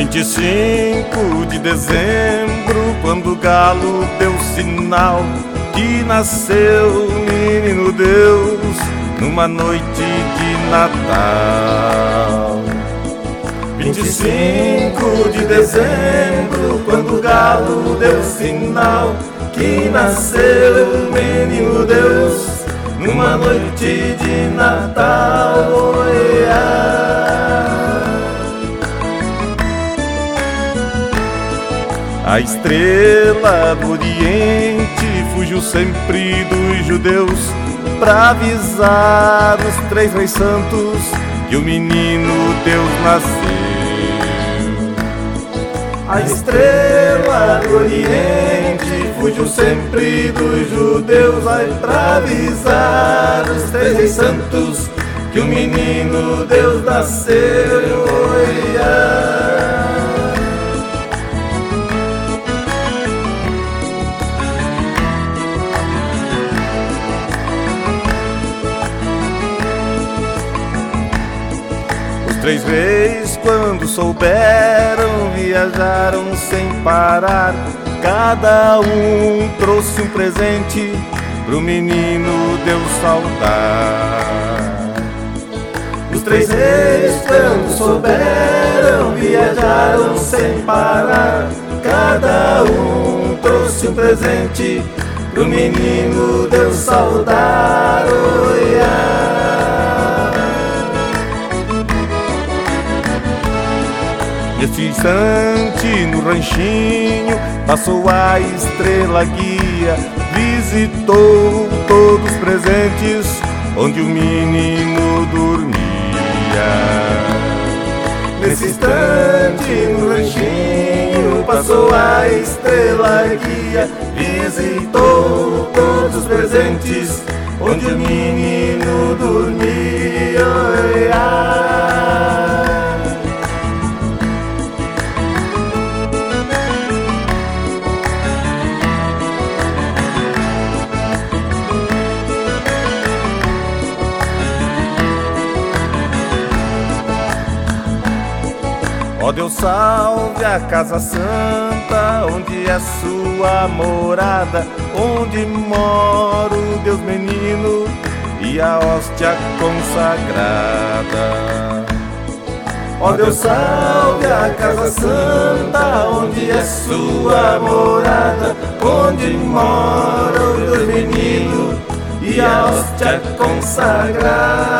25 de dezembro, quando o galo deu sinal que nasceu menino Deus numa noite de Natal. 25 de dezembro, quando o galo deu sinal que nasceu menino Deus numa noite de Natal. Oh, A estrela do Oriente fugiu sempre dos judeus para avisar os três reis santos que o menino Deus nasceu. A estrela do Oriente fugiu sempre dos judeus para avisar os três reis santos que o menino Deus nasceu. Três reis, quando souberam, viajaram sem parar. Cada um trouxe um presente pro menino Deus saudar. Os três reis, quando souberam, viajaram sem parar. Cada um trouxe um presente pro menino Deus saudar. Oh, yeah. Nesse instante no ranchinho passou a estrela guia, visitou todos os presentes onde o menino dormia. Nesse instante no ranchinho passou a estrela guia, visitou todos os presentes onde o menino dormia. Ó Deus salve a casa santa, onde é sua morada, onde mora o Deus menino e a hóstia consagrada. Ó Deus salve a casa santa, onde é sua morada, onde mora o Deus menino e a hóstia consagrada.